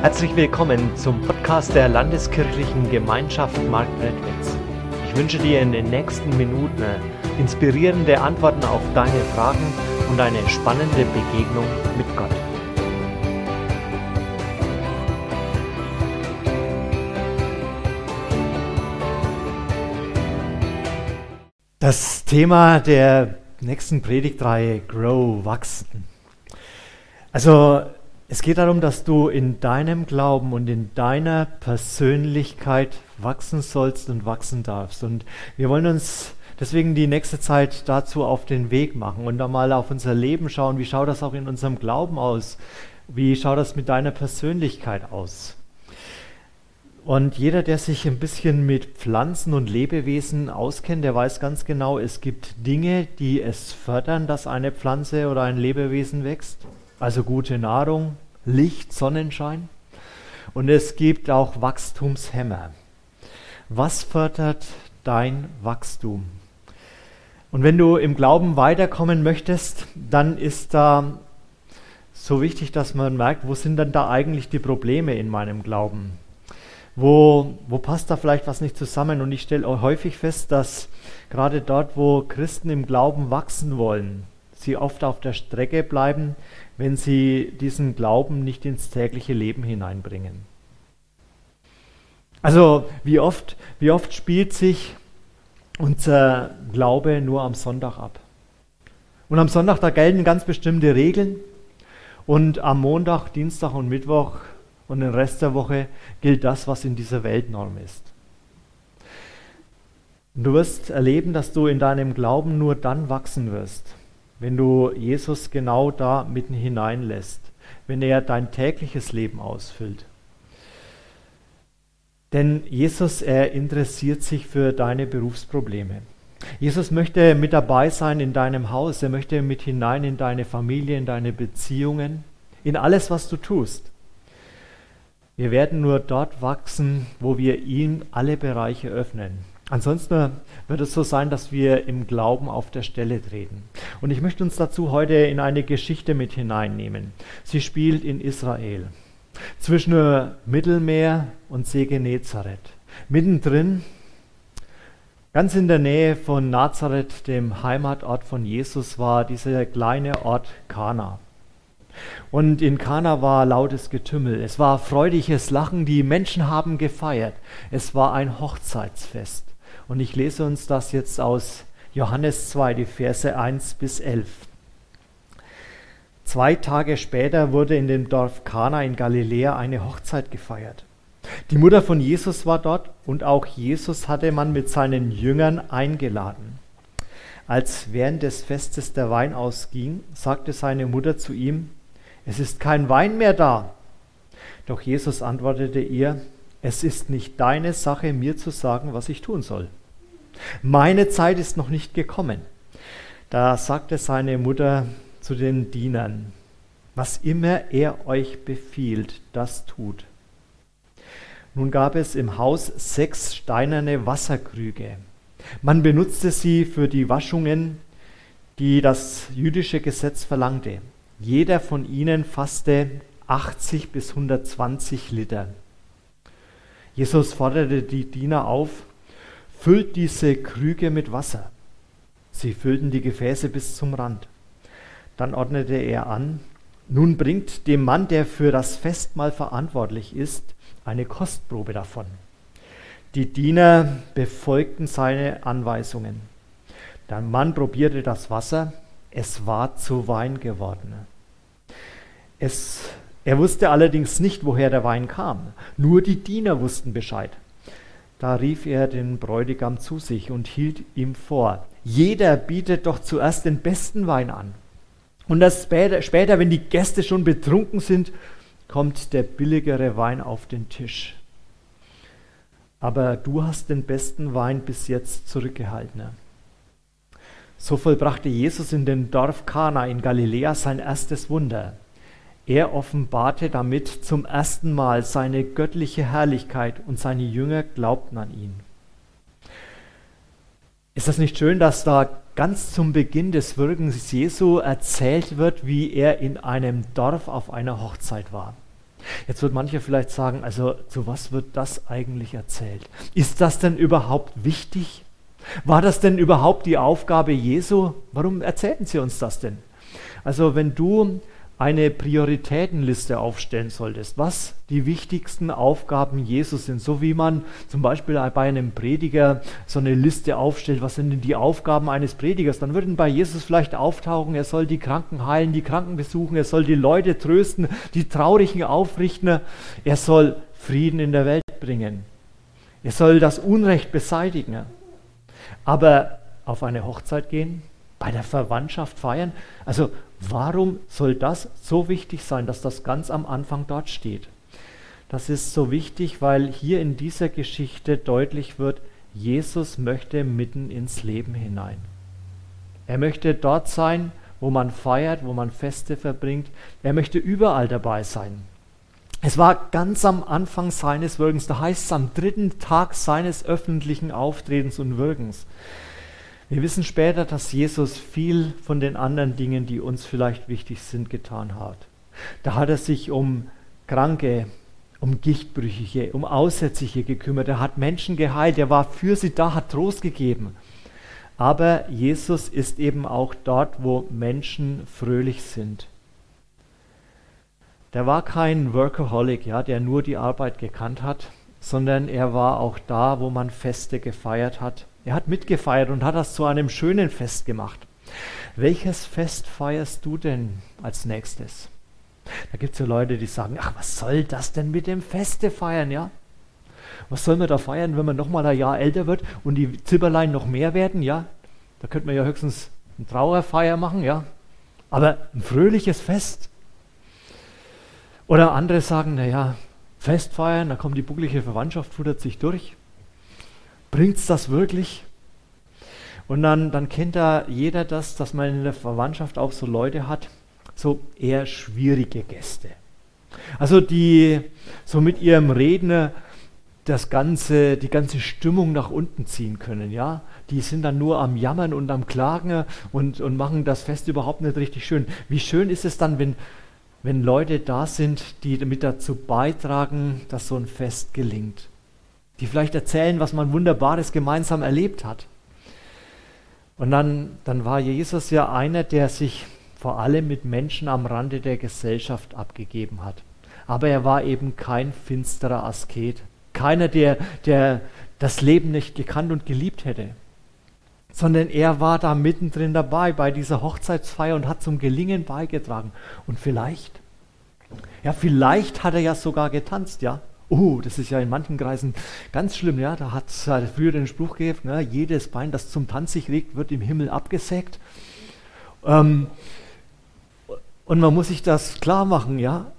Herzlich willkommen zum Podcast der Landeskirchlichen Gemeinschaft Marktredwitz. Ich wünsche dir in den nächsten Minuten inspirierende Antworten auf deine Fragen und eine spannende Begegnung mit Gott. Das Thema der nächsten Predigtreihe Grow, wachsen. Also es geht darum, dass du in deinem Glauben und in deiner Persönlichkeit wachsen sollst und wachsen darfst. Und wir wollen uns deswegen die nächste Zeit dazu auf den Weg machen und da mal auf unser Leben schauen. Wie schaut das auch in unserem Glauben aus? Wie schaut das mit deiner Persönlichkeit aus? Und jeder, der sich ein bisschen mit Pflanzen und Lebewesen auskennt, der weiß ganz genau, es gibt Dinge, die es fördern, dass eine Pflanze oder ein Lebewesen wächst. Also gute Nahrung, Licht, Sonnenschein. Und es gibt auch Wachstumshämmer. Was fördert dein Wachstum? Und wenn du im Glauben weiterkommen möchtest, dann ist da so wichtig, dass man merkt, wo sind denn da eigentlich die Probleme in meinem Glauben? Wo, wo passt da vielleicht was nicht zusammen? Und ich stelle häufig fest, dass gerade dort, wo Christen im Glauben wachsen wollen, sie oft auf der Strecke bleiben, wenn sie diesen Glauben nicht ins tägliche Leben hineinbringen. Also wie oft, wie oft spielt sich unser Glaube nur am Sonntag ab? Und am Sonntag, da gelten ganz bestimmte Regeln. Und am Montag, Dienstag und Mittwoch und den Rest der Woche gilt das, was in dieser Welt Norm ist. Und du wirst erleben, dass du in deinem Glauben nur dann wachsen wirst, wenn du Jesus genau da mitten hineinlässt, wenn er dein tägliches Leben ausfüllt. Denn Jesus, er interessiert sich für deine Berufsprobleme. Jesus möchte mit dabei sein in deinem Haus, er möchte mit hinein in deine Familie, in deine Beziehungen, in alles, was du tust. Wir werden nur dort wachsen, wo wir ihm alle Bereiche öffnen. Ansonsten wird es so sein, dass wir im Glauben auf der Stelle treten. Und ich möchte uns dazu heute in eine Geschichte mit hineinnehmen. Sie spielt in Israel, zwischen Mittelmeer und See Genezareth. Mittendrin, ganz in der Nähe von Nazareth, dem Heimatort von Jesus, war dieser kleine Ort Kana. Und in Kana war lautes Getümmel. Es war freudiges Lachen. Die Menschen haben gefeiert. Es war ein Hochzeitsfest. Und ich lese uns das jetzt aus Johannes 2, die Verse 1 bis 11. Zwei Tage später wurde in dem Dorf Kana in Galiläa eine Hochzeit gefeiert. Die Mutter von Jesus war dort und auch Jesus hatte man mit seinen Jüngern eingeladen. Als während des Festes der Wein ausging, sagte seine Mutter zu ihm, es ist kein Wein mehr da. Doch Jesus antwortete ihr, es ist nicht deine Sache, mir zu sagen, was ich tun soll. Meine Zeit ist noch nicht gekommen. Da sagte seine Mutter zu den Dienern, was immer er euch befiehlt, das tut. Nun gab es im Haus sechs steinerne Wasserkrüge. Man benutzte sie für die Waschungen, die das jüdische Gesetz verlangte. Jeder von ihnen fasste 80 bis 120 Liter. Jesus forderte die Diener auf, füllt diese Krüge mit Wasser. Sie füllten die Gefäße bis zum Rand. Dann ordnete er an, nun bringt dem Mann, der für das Festmahl verantwortlich ist, eine Kostprobe davon. Die Diener befolgten seine Anweisungen. Der Mann probierte das Wasser, es war zu Wein geworden. Es, er wusste allerdings nicht, woher der Wein kam. Nur die Diener wussten Bescheid. Da rief er den Bräutigam zu sich und hielt ihm vor, jeder bietet doch zuerst den besten Wein an. Und das später, später, wenn die Gäste schon betrunken sind, kommt der billigere Wein auf den Tisch. Aber du hast den besten Wein bis jetzt zurückgehalten. So vollbrachte Jesus in dem Dorf Kana in Galiläa sein erstes Wunder. Er offenbarte damit zum ersten Mal seine göttliche Herrlichkeit und seine Jünger glaubten an ihn. Ist das nicht schön, dass da ganz zum Beginn des Wirkens Jesu erzählt wird, wie er in einem Dorf auf einer Hochzeit war? Jetzt wird mancher vielleicht sagen, also zu was wird das eigentlich erzählt? Ist das denn überhaupt wichtig? War das denn überhaupt die Aufgabe Jesu? Warum erzählten sie uns das denn? Also wenn du eine Prioritätenliste aufstellen solltest, was die wichtigsten Aufgaben Jesus sind, so wie man zum Beispiel bei einem Prediger so eine Liste aufstellt, was sind denn die Aufgaben eines Predigers, dann würden bei Jesus vielleicht auftauchen, er soll die Kranken heilen, die Kranken besuchen, er soll die Leute trösten, die Traurigen aufrichten, er soll Frieden in der Welt bringen, er soll das Unrecht beseitigen. Aber auf eine Hochzeit gehen, bei der Verwandtschaft feiern, also Warum soll das so wichtig sein, dass das ganz am Anfang dort steht? Das ist so wichtig, weil hier in dieser Geschichte deutlich wird, Jesus möchte mitten ins Leben hinein. Er möchte dort sein, wo man feiert, wo man Feste verbringt. Er möchte überall dabei sein. Es war ganz am Anfang seines Wirkens, da heißt es am dritten Tag seines öffentlichen Auftretens und Wirkens. Wir wissen später, dass Jesus viel von den anderen Dingen, die uns vielleicht wichtig sind, getan hat. Da hat er sich um Kranke, um Gichtbrüchige, um Aussätzliche gekümmert. Er hat Menschen geheilt. Er war für sie da, hat Trost gegeben. Aber Jesus ist eben auch dort, wo Menschen fröhlich sind. Der war kein Workaholic, ja, der nur die Arbeit gekannt hat, sondern er war auch da, wo man Feste gefeiert hat, er hat mitgefeiert und hat das zu einem schönen Fest gemacht. Welches Fest feierst du denn als nächstes? Da gibt es ja Leute, die sagen, ach, was soll das denn mit dem Feste feiern, ja? Was soll man da feiern, wenn man nochmal ein Jahr älter wird und die Zipperlein noch mehr werden, ja? Da könnte man ja höchstens eine Trauerfeier machen, ja? Aber ein fröhliches Fest. Oder andere sagen, naja, Fest feiern, da kommt die bucklige Verwandtschaft, futtert sich durch. Bringt es das wirklich? Und dann, dann kennt da jeder das, dass man in der Verwandtschaft auch so Leute hat, so eher schwierige Gäste. Also die so mit ihrem Redner das ganze, die ganze Stimmung nach unten ziehen können, ja. Die sind dann nur am Jammern und am Klagen und, und machen das Fest überhaupt nicht richtig schön. Wie schön ist es dann, wenn, wenn Leute da sind, die damit dazu beitragen, dass so ein Fest gelingt die vielleicht erzählen, was man Wunderbares gemeinsam erlebt hat. Und dann, dann war Jesus ja einer, der sich vor allem mit Menschen am Rande der Gesellschaft abgegeben hat. Aber er war eben kein finsterer Asket, keiner, der, der das Leben nicht gekannt und geliebt hätte, sondern er war da mittendrin dabei bei dieser Hochzeitsfeier und hat zum Gelingen beigetragen. Und vielleicht, ja, vielleicht hat er ja sogar getanzt, ja. Oh, das ist ja in manchen Kreisen ganz schlimm, ja. Da hat es halt früher den Spruch gegeben, ne, jedes Bein, das zum Tanz sich regt, wird im Himmel abgesägt. Ähm, und man muss sich das klar machen, ja.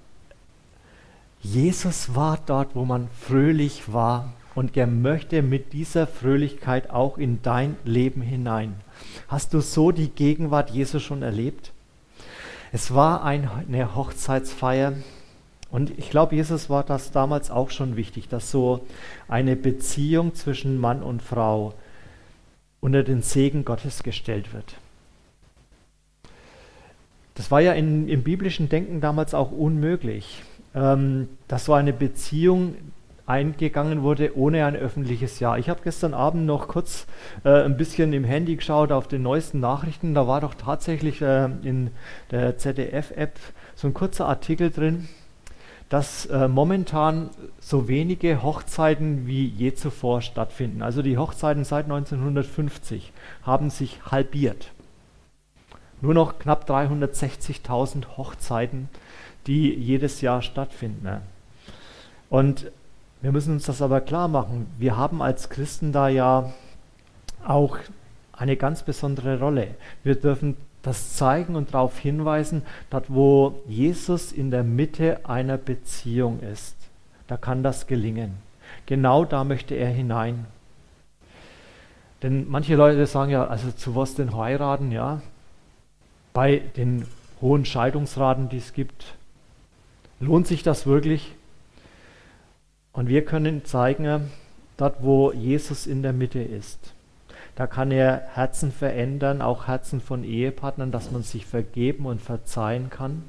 Jesus war dort, wo man fröhlich war und er möchte mit dieser Fröhlichkeit auch in dein Leben hinein. Hast du so die Gegenwart Jesus schon erlebt? Es war eine Hochzeitsfeier und ich glaube, Jesus war das damals auch schon wichtig, dass so eine Beziehung zwischen Mann und Frau unter den Segen Gottes gestellt wird. Das war ja in, im biblischen Denken damals auch unmöglich, ähm, dass so eine Beziehung eingegangen wurde ohne ein öffentliches Ja. Ich habe gestern Abend noch kurz äh, ein bisschen im Handy geschaut auf den neuesten Nachrichten. Da war doch tatsächlich äh, in der ZDF-App so ein kurzer Artikel drin dass äh, momentan so wenige Hochzeiten wie je zuvor stattfinden. Also die Hochzeiten seit 1950 haben sich halbiert. Nur noch knapp 360.000 Hochzeiten, die jedes Jahr stattfinden. Und wir müssen uns das aber klar machen. Wir haben als Christen da ja auch eine ganz besondere Rolle. Wir dürfen das zeigen und darauf hinweisen, dort wo Jesus in der Mitte einer Beziehung ist, da kann das gelingen. Genau da möchte er hinein. Denn manche Leute sagen ja, also zu was denn heiraten, ja? Bei den hohen Scheidungsraten, die es gibt, lohnt sich das wirklich? Und wir können zeigen, dort wo Jesus in der Mitte ist, da kann er Herzen verändern, auch Herzen von Ehepartnern, dass man sich vergeben und verzeihen kann.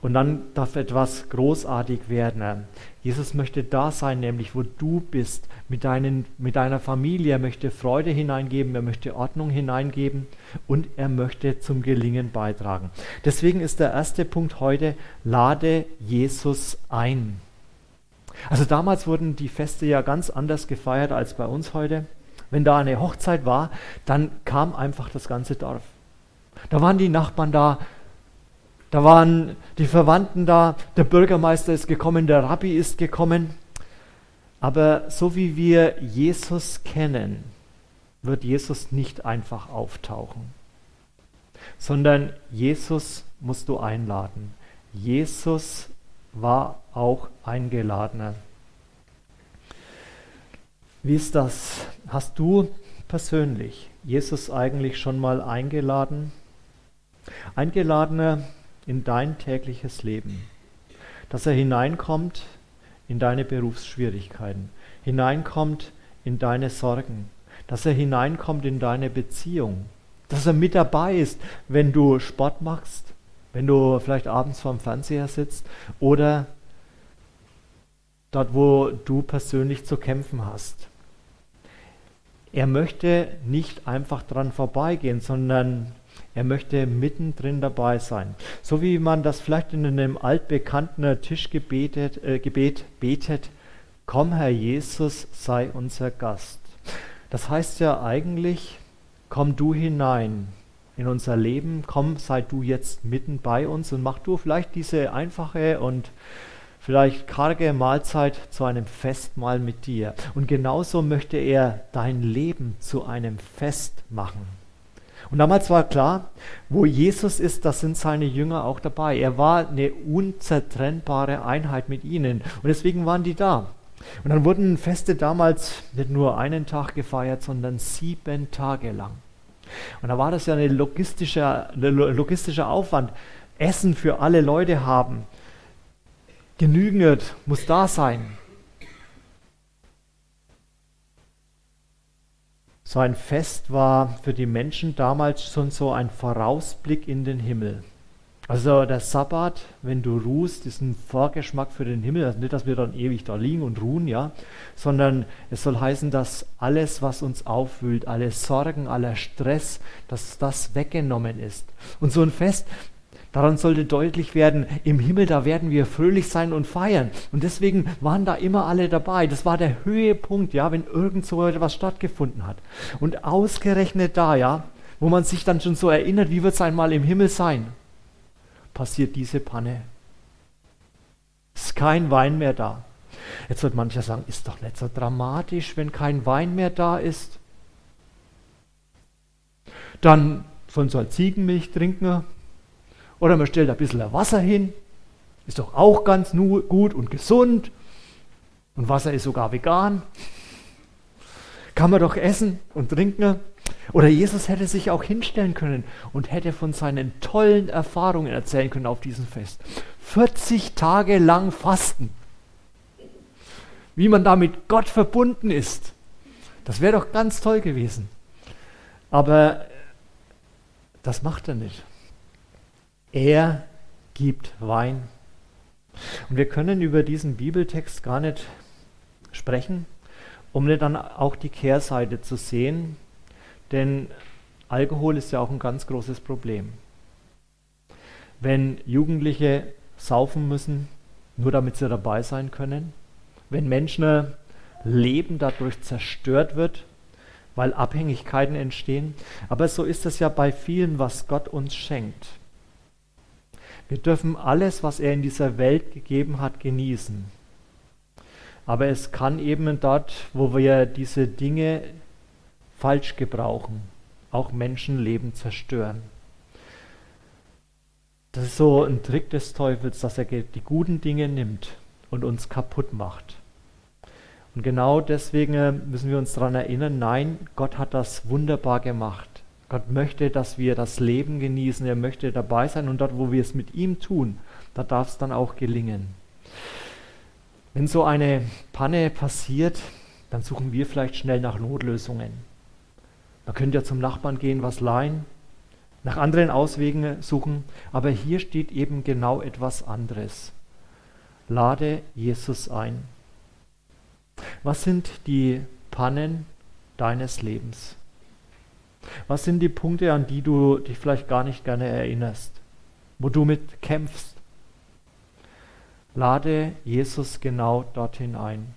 Und dann darf etwas großartig werden. Jesus möchte da sein, nämlich wo du bist, mit, deinen, mit deiner Familie. Er möchte Freude hineingeben, er möchte Ordnung hineingeben und er möchte zum Gelingen beitragen. Deswegen ist der erste Punkt heute, lade Jesus ein. Also damals wurden die Feste ja ganz anders gefeiert als bei uns heute. Wenn da eine Hochzeit war, dann kam einfach das ganze Dorf. Da waren die Nachbarn da, da waren die Verwandten da, der Bürgermeister ist gekommen, der Rabbi ist gekommen. Aber so wie wir Jesus kennen, wird Jesus nicht einfach auftauchen, sondern Jesus musst du einladen. Jesus war auch eingeladener. Wie ist das? Hast du persönlich Jesus eigentlich schon mal eingeladen? Eingeladener in dein tägliches Leben, dass er hineinkommt in deine Berufsschwierigkeiten, hineinkommt in deine Sorgen, dass er hineinkommt in deine Beziehung, dass er mit dabei ist, wenn du Sport machst, wenn du vielleicht abends vorm Fernseher sitzt oder dort, wo du persönlich zu kämpfen hast. Er möchte nicht einfach dran vorbeigehen, sondern er möchte mittendrin dabei sein. So wie man das vielleicht in einem altbekannten Tischgebet äh, betet, komm Herr Jesus, sei unser Gast. Das heißt ja eigentlich, komm du hinein in unser Leben, komm, sei du jetzt mitten bei uns und mach du vielleicht diese einfache und vielleicht karge Mahlzeit zu einem Festmahl mit dir. Und genauso möchte er dein Leben zu einem Fest machen. Und damals war klar, wo Jesus ist, da sind seine Jünger auch dabei. Er war eine unzertrennbare Einheit mit ihnen. Und deswegen waren die da. Und dann wurden Feste damals nicht nur einen Tag gefeiert, sondern sieben Tage lang. Und da war das ja ein logistischer, logistischer Aufwand. Essen für alle Leute haben. Genügend muss da sein. So ein Fest war für die Menschen damals schon so ein Vorausblick in den Himmel. Also der Sabbat, wenn du ruhst, ist ein Vorgeschmack für den Himmel. Also nicht, dass wir dann ewig da liegen und ruhen, ja, sondern es soll heißen, dass alles, was uns aufwühlt, alle Sorgen, aller Stress, dass das weggenommen ist. Und so ein Fest, Daran sollte deutlich werden, im Himmel, da werden wir fröhlich sein und feiern. Und deswegen waren da immer alle dabei. Das war der Höhepunkt, ja, wenn irgend so etwas stattgefunden hat. Und ausgerechnet da, ja, wo man sich dann schon so erinnert, wie wird es einmal im Himmel sein, passiert diese Panne. Ist kein Wein mehr da. Jetzt wird mancher sagen, ist doch nicht so dramatisch, wenn kein Wein mehr da ist. Dann sollen sie halt Ziegenmilch trinken, oder man stellt ein bisschen Wasser hin, ist doch auch ganz gut und gesund. Und Wasser ist sogar vegan. Kann man doch essen und trinken. Oder Jesus hätte sich auch hinstellen können und hätte von seinen tollen Erfahrungen erzählen können auf diesem Fest. 40 Tage lang fasten. Wie man da mit Gott verbunden ist. Das wäre doch ganz toll gewesen. Aber das macht er nicht. Er gibt Wein. Und wir können über diesen Bibeltext gar nicht sprechen, um nicht dann auch die Kehrseite zu sehen, denn Alkohol ist ja auch ein ganz großes Problem. Wenn Jugendliche saufen müssen, nur damit sie dabei sein können, wenn Menschen Leben dadurch zerstört wird, weil Abhängigkeiten entstehen. Aber so ist es ja bei vielen, was Gott uns schenkt. Wir dürfen alles, was er in dieser Welt gegeben hat, genießen. Aber es kann eben dort, wo wir diese Dinge falsch gebrauchen, auch Menschenleben zerstören. Das ist so ein Trick des Teufels, dass er die guten Dinge nimmt und uns kaputt macht. Und genau deswegen müssen wir uns daran erinnern, nein, Gott hat das wunderbar gemacht. Gott möchte, dass wir das Leben genießen. Er möchte dabei sein und dort, wo wir es mit ihm tun, da darf es dann auch gelingen. Wenn so eine Panne passiert, dann suchen wir vielleicht schnell nach Notlösungen. Man könnte ja zum Nachbarn gehen, was leihen. nach anderen Auswegen suchen, aber hier steht eben genau etwas anderes. Lade Jesus ein. Was sind die Pannen deines Lebens? Was sind die Punkte, an die du dich vielleicht gar nicht gerne erinnerst, wo du mit kämpfst? Lade Jesus genau dorthin ein.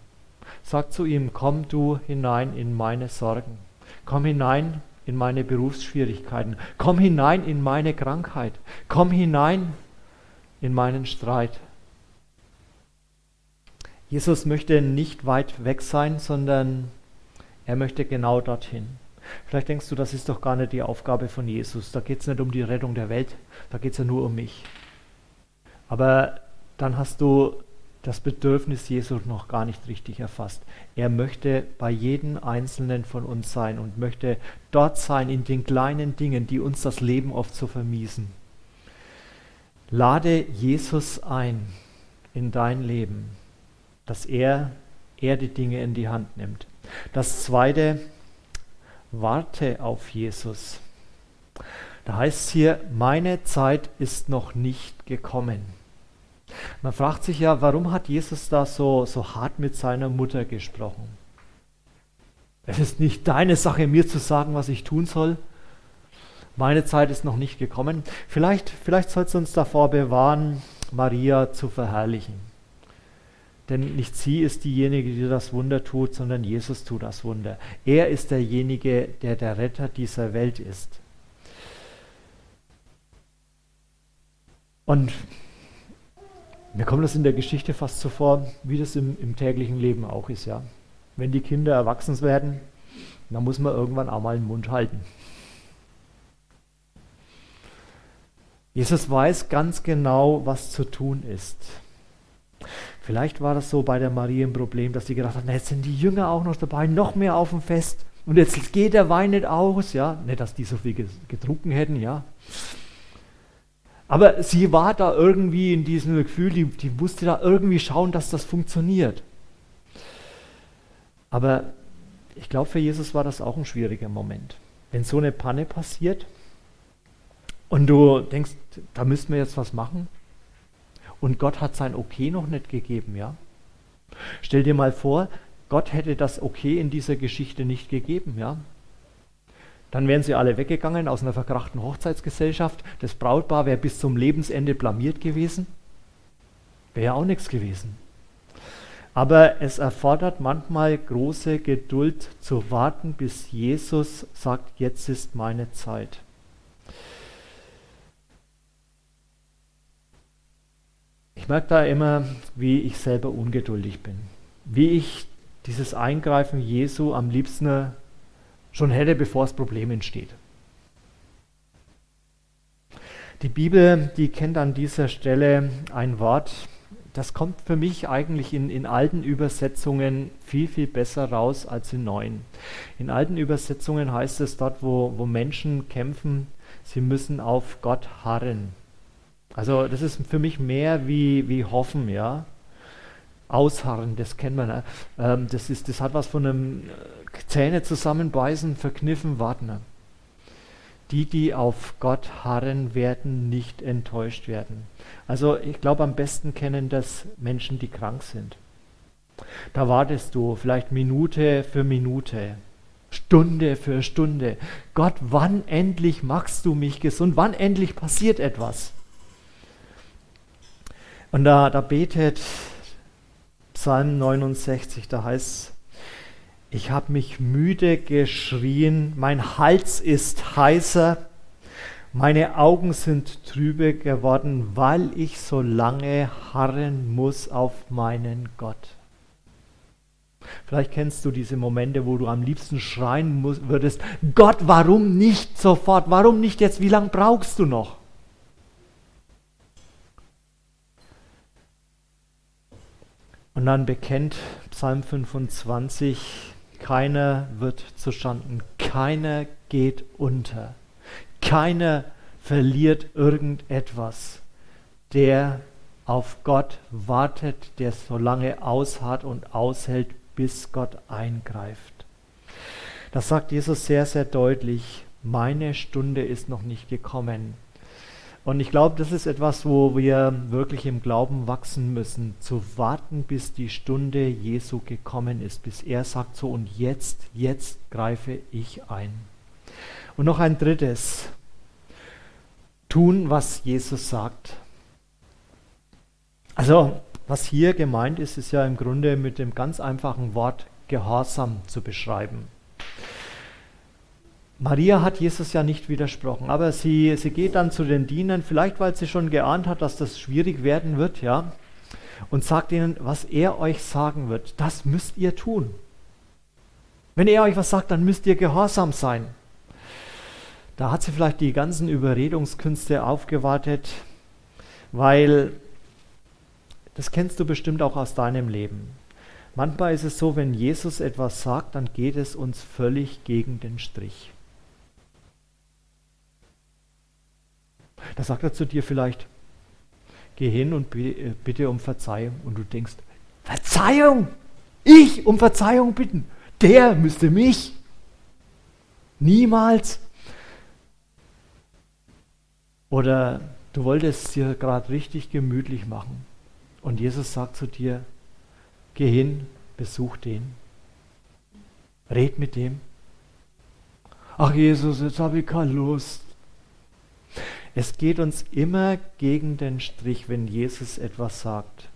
Sag zu ihm, komm du hinein in meine Sorgen. Komm hinein in meine Berufsschwierigkeiten. Komm hinein in meine Krankheit. Komm hinein in meinen Streit. Jesus möchte nicht weit weg sein, sondern er möchte genau dorthin. Vielleicht denkst du, das ist doch gar nicht die Aufgabe von Jesus. Da geht es nicht um die Rettung der Welt, da geht es ja nur um mich. Aber dann hast du das Bedürfnis Jesu noch gar nicht richtig erfasst. Er möchte bei jedem Einzelnen von uns sein und möchte dort sein in den kleinen Dingen, die uns das Leben oft so vermiesen. Lade Jesus ein in dein Leben, dass er, er die Dinge in die Hand nimmt. Das zweite, warte auf Jesus. Da heißt es hier, meine Zeit ist noch nicht gekommen. Man fragt sich ja, warum hat Jesus da so, so hart mit seiner Mutter gesprochen? Es ist nicht deine Sache, mir zu sagen, was ich tun soll. Meine Zeit ist noch nicht gekommen. Vielleicht, vielleicht soll es uns davor bewahren, Maria zu verherrlichen. Denn nicht sie ist diejenige, die das Wunder tut, sondern Jesus tut das Wunder. Er ist derjenige, der der Retter dieser Welt ist. Und mir kommt das in der Geschichte fast so vor, wie das im, im täglichen Leben auch ist, ja. Wenn die Kinder erwachsen werden, dann muss man irgendwann auch mal den Mund halten. Jesus weiß ganz genau, was zu tun ist. Vielleicht war das so bei der Marie ein Problem, dass sie gedacht hat, jetzt sind die Jünger auch noch dabei, noch mehr auf dem Fest. Und jetzt geht der Wein nicht aus, ja. Nicht, dass die so viel getrunken hätten, ja. Aber sie war da irgendwie in diesem Gefühl, die, die musste da irgendwie schauen, dass das funktioniert. Aber ich glaube, für Jesus war das auch ein schwieriger Moment. Wenn so eine Panne passiert und du denkst, da müssen wir jetzt was machen und Gott hat sein Okay noch nicht gegeben, ja? Stell dir mal vor, Gott hätte das Okay in dieser Geschichte nicht gegeben, ja? Dann wären sie alle weggegangen aus einer verkrachten Hochzeitsgesellschaft. Das Brautpaar wäre bis zum Lebensende blamiert gewesen. Wäre ja auch nichts gewesen. Aber es erfordert manchmal große Geduld zu warten, bis Jesus sagt, jetzt ist meine Zeit. Ich merke da immer, wie ich selber ungeduldig bin. Wie ich dieses Eingreifen Jesu am liebsten schon hätte, bevor das Problem entsteht. Die Bibel, die kennt an dieser Stelle ein Wort, das kommt für mich eigentlich in, in alten Übersetzungen viel, viel besser raus als in neuen. In alten Übersetzungen heißt es dort, wo, wo Menschen kämpfen, sie müssen auf Gott harren. Also das ist für mich mehr wie, wie hoffen, ja. Ausharren, das kennt man. Ähm, das, ist, das hat was von einem äh, Zähne zusammenbeißen, verkniffen, warten. Die, die auf Gott harren, werden nicht enttäuscht werden. Also ich glaube, am besten kennen das Menschen, die krank sind. Da wartest du vielleicht Minute für Minute, Stunde für Stunde. Gott, wann endlich machst du mich gesund? Wann endlich passiert etwas? Und da, da betet Psalm 69, da heißt es, ich habe mich müde geschrien, mein Hals ist heißer, meine Augen sind trübe geworden, weil ich so lange harren muss auf meinen Gott. Vielleicht kennst du diese Momente, wo du am liebsten schreien würdest, Gott, warum nicht sofort? Warum nicht jetzt? Wie lange brauchst du noch? Und dann bekennt Psalm 25, keiner wird zustanden, keiner geht unter, keiner verliert irgendetwas, der auf Gott wartet, der so lange ausharrt und aushält, bis Gott eingreift. Das sagt Jesus sehr, sehr deutlich. meine Stunde ist noch nicht gekommen. Und ich glaube, das ist etwas, wo wir wirklich im Glauben wachsen müssen, zu warten, bis die Stunde Jesu gekommen ist, bis er sagt so und jetzt, jetzt greife ich ein. Und noch ein drittes, tun, was Jesus sagt. Also, was hier gemeint ist, ist ja im Grunde mit dem ganz einfachen Wort Gehorsam zu beschreiben. Maria hat Jesus ja nicht widersprochen, aber sie, sie geht dann zu den Dienern, vielleicht weil sie schon geahnt hat, dass das schwierig werden wird, ja, und sagt ihnen, was er euch sagen wird, das müsst ihr tun. Wenn er euch was sagt, dann müsst ihr gehorsam sein. Da hat sie vielleicht die ganzen Überredungskünste aufgewartet, weil das kennst du bestimmt auch aus deinem Leben. Manchmal ist es so, wenn Jesus etwas sagt, dann geht es uns völlig gegen den Strich. Da sagt er zu dir vielleicht, geh hin und äh, bitte um Verzeihung. Und du denkst, Verzeihung? Ich um Verzeihung bitten? Der müsste mich. Niemals. Oder du wolltest es dir gerade richtig gemütlich machen. Und Jesus sagt zu dir, geh hin, besuch den. Red mit dem. Ach Jesus, jetzt habe ich keine Lust. Es geht uns immer gegen den Strich, wenn Jesus etwas sagt.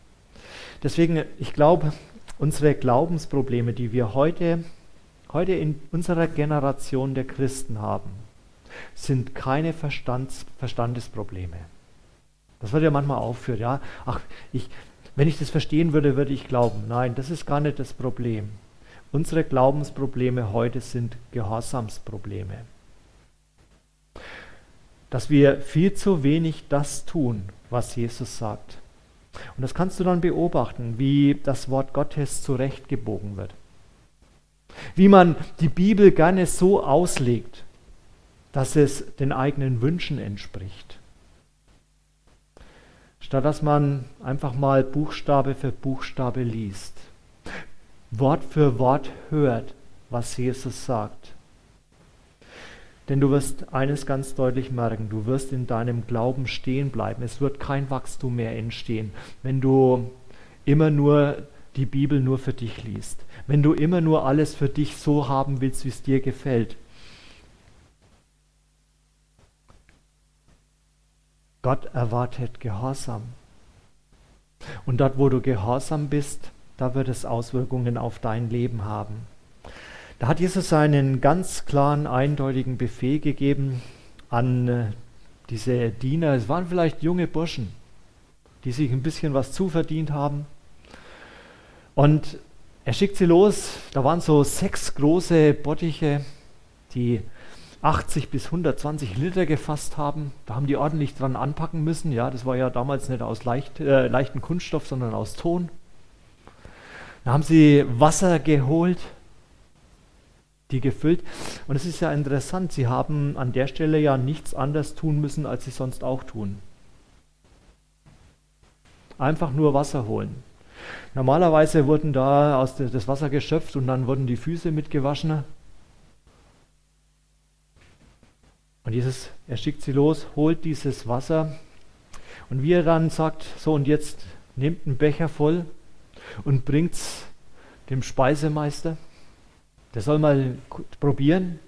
Deswegen, ich glaube, unsere Glaubensprobleme, die wir heute, heute in unserer Generation der Christen haben, sind keine Verstands, Verstandesprobleme. Das wird ja manchmal aufführt, ja. Ach, ich, wenn ich das verstehen würde, würde ich glauben. Nein, das ist gar nicht das Problem. Unsere Glaubensprobleme heute sind Gehorsamsprobleme dass wir viel zu wenig das tun, was Jesus sagt. Und das kannst du dann beobachten, wie das Wort Gottes zurechtgebogen wird. Wie man die Bibel gerne so auslegt, dass es den eigenen Wünschen entspricht. Statt dass man einfach mal Buchstabe für Buchstabe liest, Wort für Wort hört, was Jesus sagt denn du wirst eines ganz deutlich merken, du wirst in deinem Glauben stehen bleiben. Es wird kein Wachstum mehr entstehen, wenn du immer nur die Bibel nur für dich liest, wenn du immer nur alles für dich so haben willst, wie es dir gefällt. Gott erwartet Gehorsam. Und dort, wo du gehorsam bist, da wird es Auswirkungen auf dein Leben haben. Da hat Jesus einen ganz klaren, eindeutigen Befehl gegeben an äh, diese Diener. Es waren vielleicht junge Burschen, die sich ein bisschen was zuverdient haben. Und er schickt sie los. Da waren so sechs große Bottiche, die 80 bis 120 Liter gefasst haben. Da haben die ordentlich dran anpacken müssen. Ja, das war ja damals nicht aus leicht, äh, leichten Kunststoff, sondern aus Ton. Da haben sie Wasser geholt die gefüllt. Und es ist ja interessant, sie haben an der Stelle ja nichts anderes tun müssen, als sie sonst auch tun. Einfach nur Wasser holen. Normalerweise wurden da aus das Wasser geschöpft und dann wurden die Füße mitgewaschen. Und Jesus, er schickt sie los, holt dieses Wasser. Und wie er dann sagt, so und jetzt nehmt einen Becher voll und bringt es dem Speisemeister. Der soll mal probieren.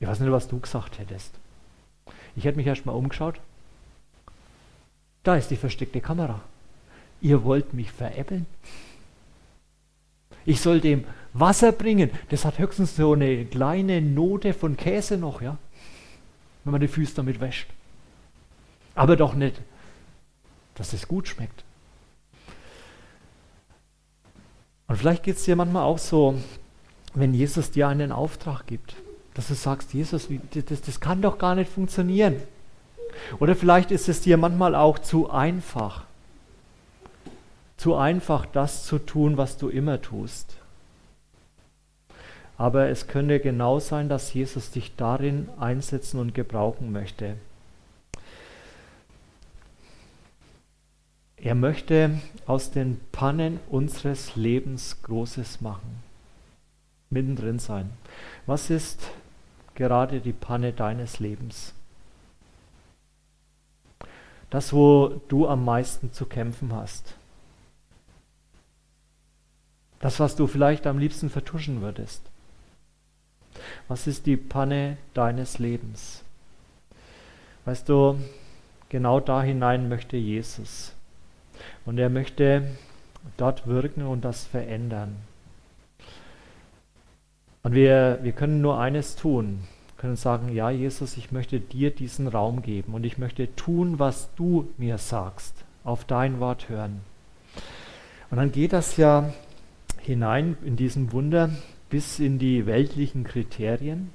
Ich weiß nicht, was du gesagt hättest. Ich hätte mich erst mal umgeschaut. Da ist die versteckte Kamera. Ihr wollt mich veräppeln? Ich soll dem Wasser bringen. Das hat höchstens so eine kleine Note von Käse noch, ja? Wenn man die Füße damit wäscht. Aber doch nicht, dass es gut schmeckt. Und vielleicht geht es dir manchmal auch so, wenn Jesus dir einen Auftrag gibt, dass du sagst, Jesus, das, das kann doch gar nicht funktionieren. Oder vielleicht ist es dir manchmal auch zu einfach, zu einfach das zu tun, was du immer tust. Aber es könnte genau sein, dass Jesus dich darin einsetzen und gebrauchen möchte. Er möchte aus den Pannen unseres Lebens Großes machen mittendrin sein. Was ist gerade die Panne deines Lebens? Das, wo du am meisten zu kämpfen hast. Das, was du vielleicht am liebsten vertuschen würdest. Was ist die Panne deines Lebens? Weißt du, genau da hinein möchte Jesus. Und er möchte dort wirken und das verändern. Und wir, wir können nur eines tun. Wir können sagen, ja Jesus, ich möchte dir diesen Raum geben und ich möchte tun, was du mir sagst, auf dein Wort hören. Und dann geht das ja hinein in diesem Wunder bis in die weltlichen Kriterien.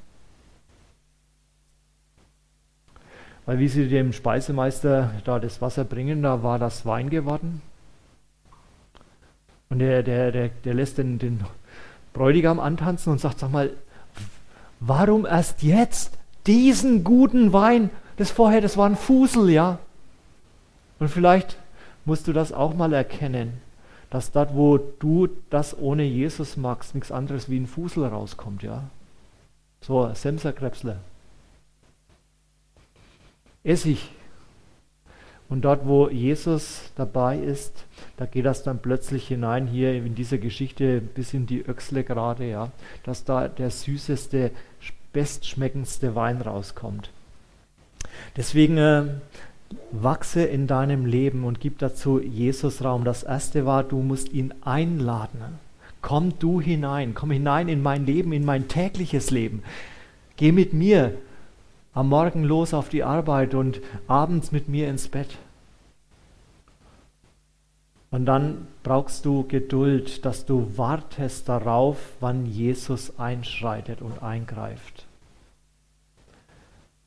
Weil wie sie dem Speisemeister da das Wasser bringen, da war das Wein geworden. Und der, der, der, der lässt den, den Bräutigam antanzen und sagt, sag mal, warum erst jetzt diesen guten Wein? Das vorher, das war ein Fusel, ja. Und vielleicht musst du das auch mal erkennen, dass dort, wo du das ohne Jesus magst, nichts anderes wie ein Fusel rauskommt, ja. So, Semserkrebsler. Essig. Und dort, wo Jesus dabei ist, da geht das dann plötzlich hinein, hier in diese Geschichte bis in die Öchsle gerade, ja, dass da der süßeste, bestschmeckendste Wein rauskommt. Deswegen äh, wachse in deinem Leben und gib dazu Jesus Raum. Das erste war, du musst ihn einladen. Komm du hinein, komm hinein in mein Leben, in mein tägliches Leben. Geh mit mir am Morgen los auf die Arbeit und abends mit mir ins Bett. Und dann brauchst du Geduld, dass du wartest darauf, wann Jesus einschreitet und eingreift.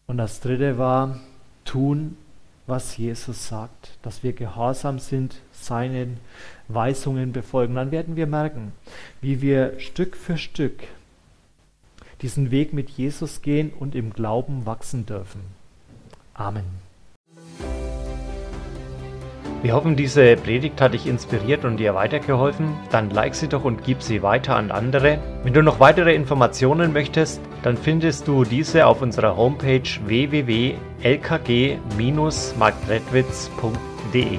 Und das dritte war, tun, was Jesus sagt, dass wir gehorsam sind, seinen Weisungen befolgen. Dann werden wir merken, wie wir Stück für Stück diesen Weg mit Jesus gehen und im Glauben wachsen dürfen. Amen. Wir hoffen, diese Predigt hat dich inspiriert und dir weitergeholfen. Dann like sie doch und gib sie weiter an andere. Wenn du noch weitere Informationen möchtest, dann findest du diese auf unserer Homepage www.lkg-marktredwitz.de.